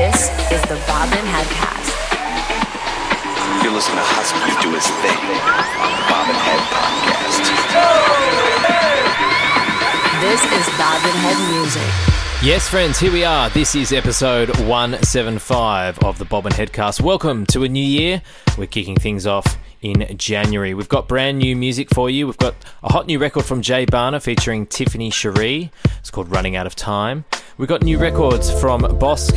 This is the Bobbin Headcast. You're listening to Husky do his thing on the Bobbin Head Podcast. This is Bobbin Head Music. Yes, friends, here we are. This is episode 175 of the Bobbin Headcast. Welcome to a new year. We're kicking things off in January. We've got brand new music for you. We've got a hot new record from Jay Bhana featuring Tiffany Sharee. It's called Running Out of Time. We've got new records from Bosq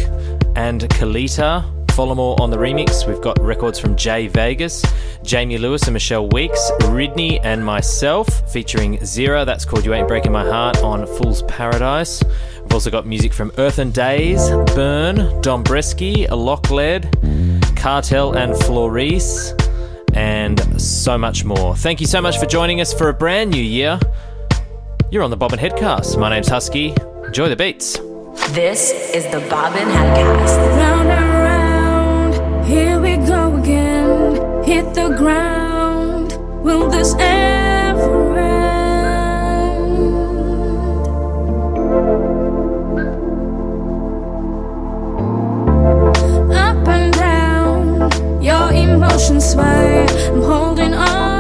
and Kaleta. Follow more on the remix. We've got records from Jay Vegas, Jamie Lewis and Michelle Weeks, Ridney and myself featuring Xira. That's called You Ain't Breaking My Heart on Fool's Paradise. We've also got music from Earth and Days, BVRRN, Dombresky, Locklead, Kartell and Flaurese, and so much more. Thank you so much for joining us for a brand new year. You're on the Bobbin Headcast. My name's Husky. Enjoy the beats. This is the Bobbin Headcast. Round and round, here we go again. Hit the ground. Will this ever end? Up and down, your emotions sway. I'm holding on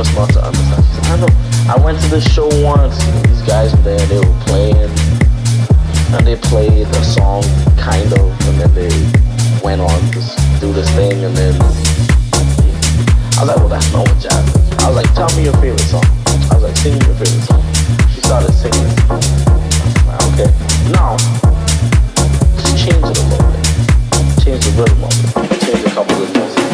What's not to understand? I know. I went to this show once. These guys were there. They were playing, and they played a song, kind of, and then they went on to do this thing, and then I was like, well, that's not what jazz is. I was like, tell me your favorite song. I was like, sing me your favorite song. She started singing. Like, okay, now just change it a little bit change the rhythm of it, change a couple of notes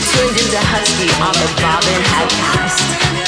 tuned into Husky on the Bobbin Headcast. All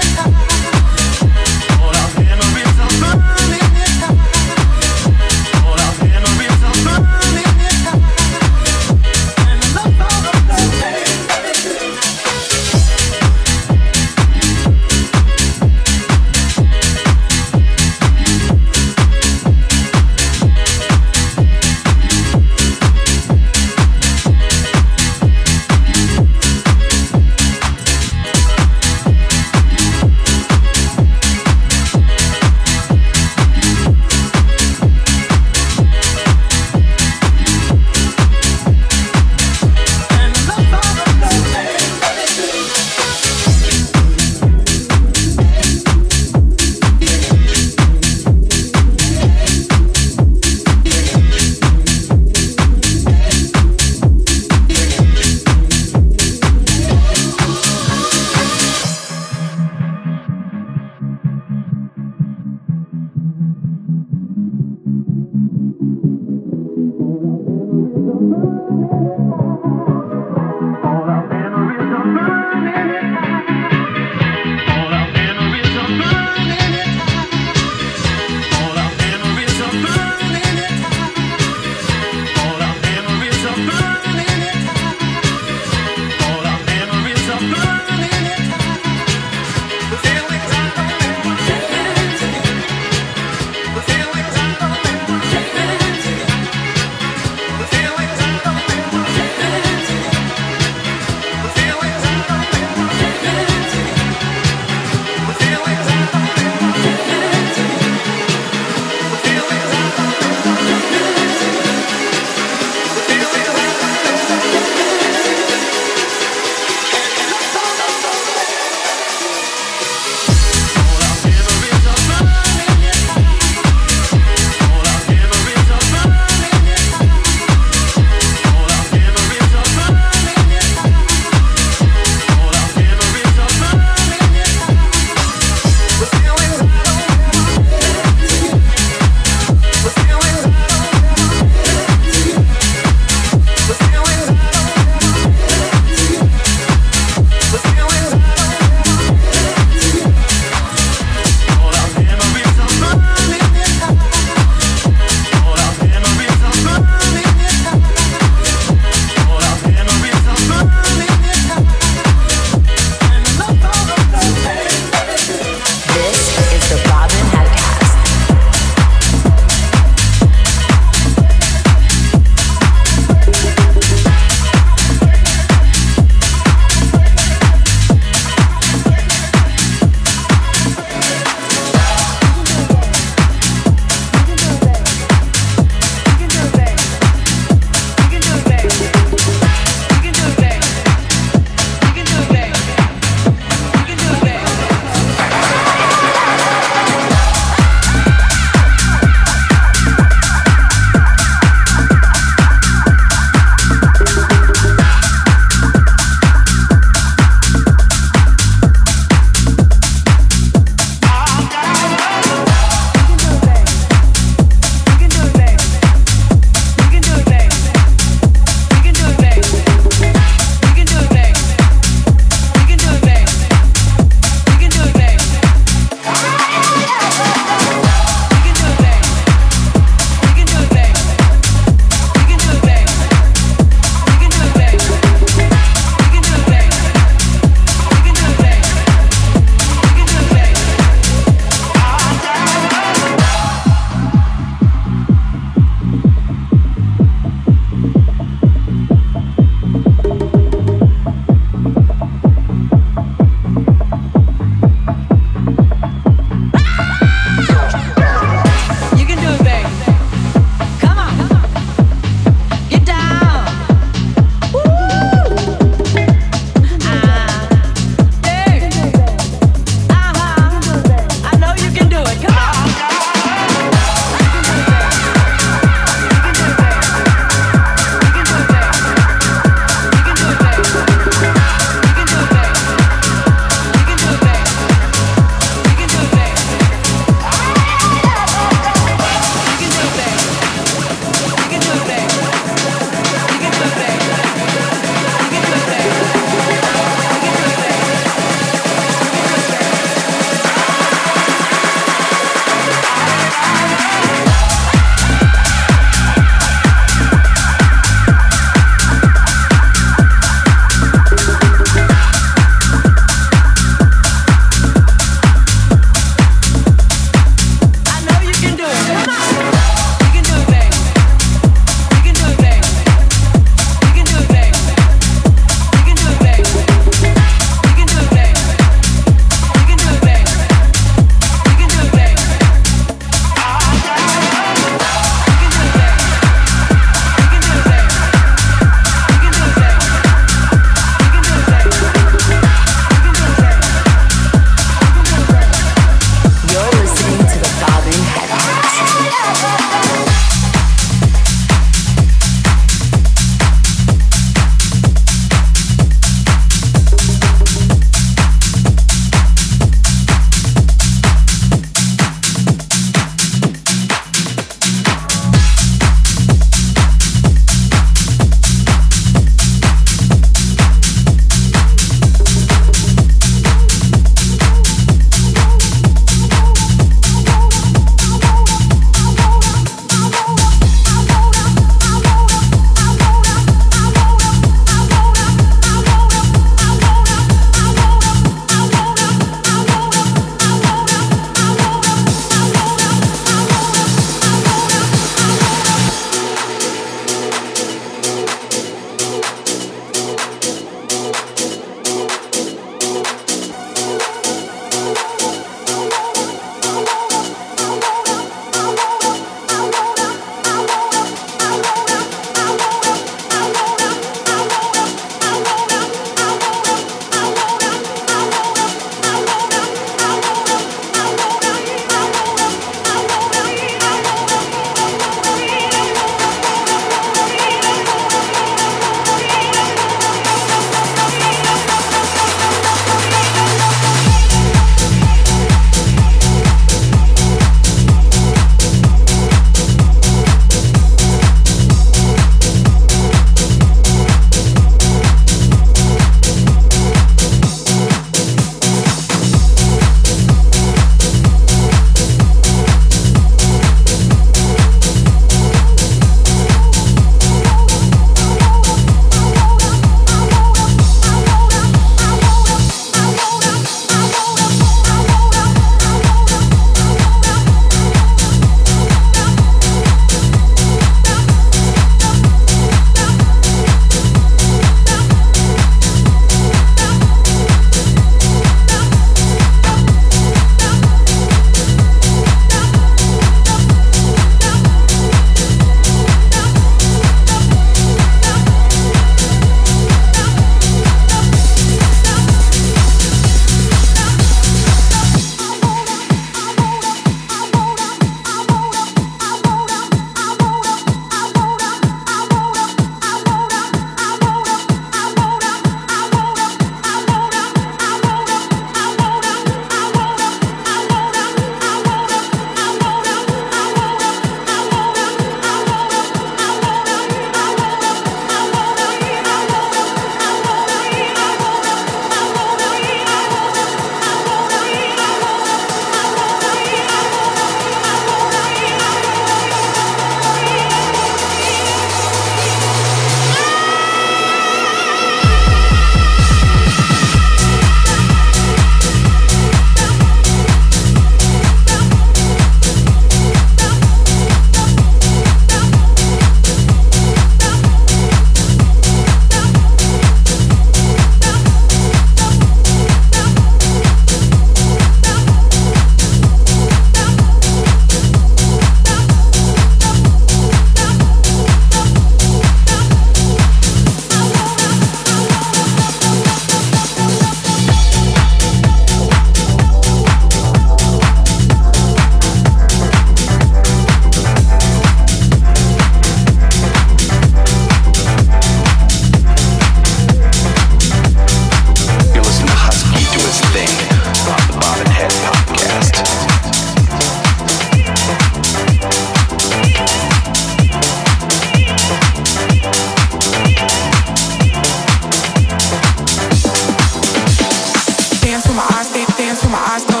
my eyes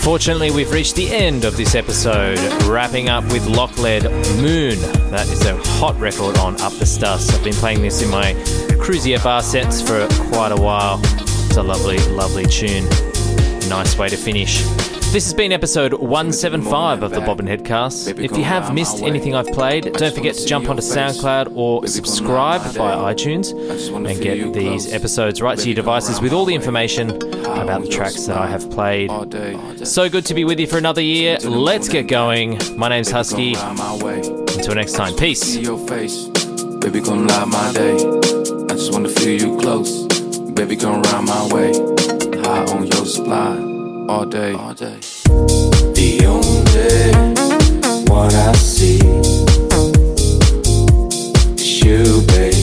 Unfortunately, we've reached the end of this episode, wrapping up with Locklead Moon. That is a hot record on Up the Stuss. I've been playing this in my cruisier bar sets for quite a while. It's a lovely, lovely tune. Nice way to finish. This has been episode 175 of the Bobbin Headcast. If you have missed anything I've played, don't forget to jump onto SoundCloud or subscribe via iTunes and get these episodes right to your devices with all the information about the tracks that I have played. So good to be with you for another year. Let's get going. My name's Husky. Until next time, peace. Baby, come light my day. I just wanna feel you close. Baby, come round my way. High on your supply all day. All day. The only one I see is you, baby.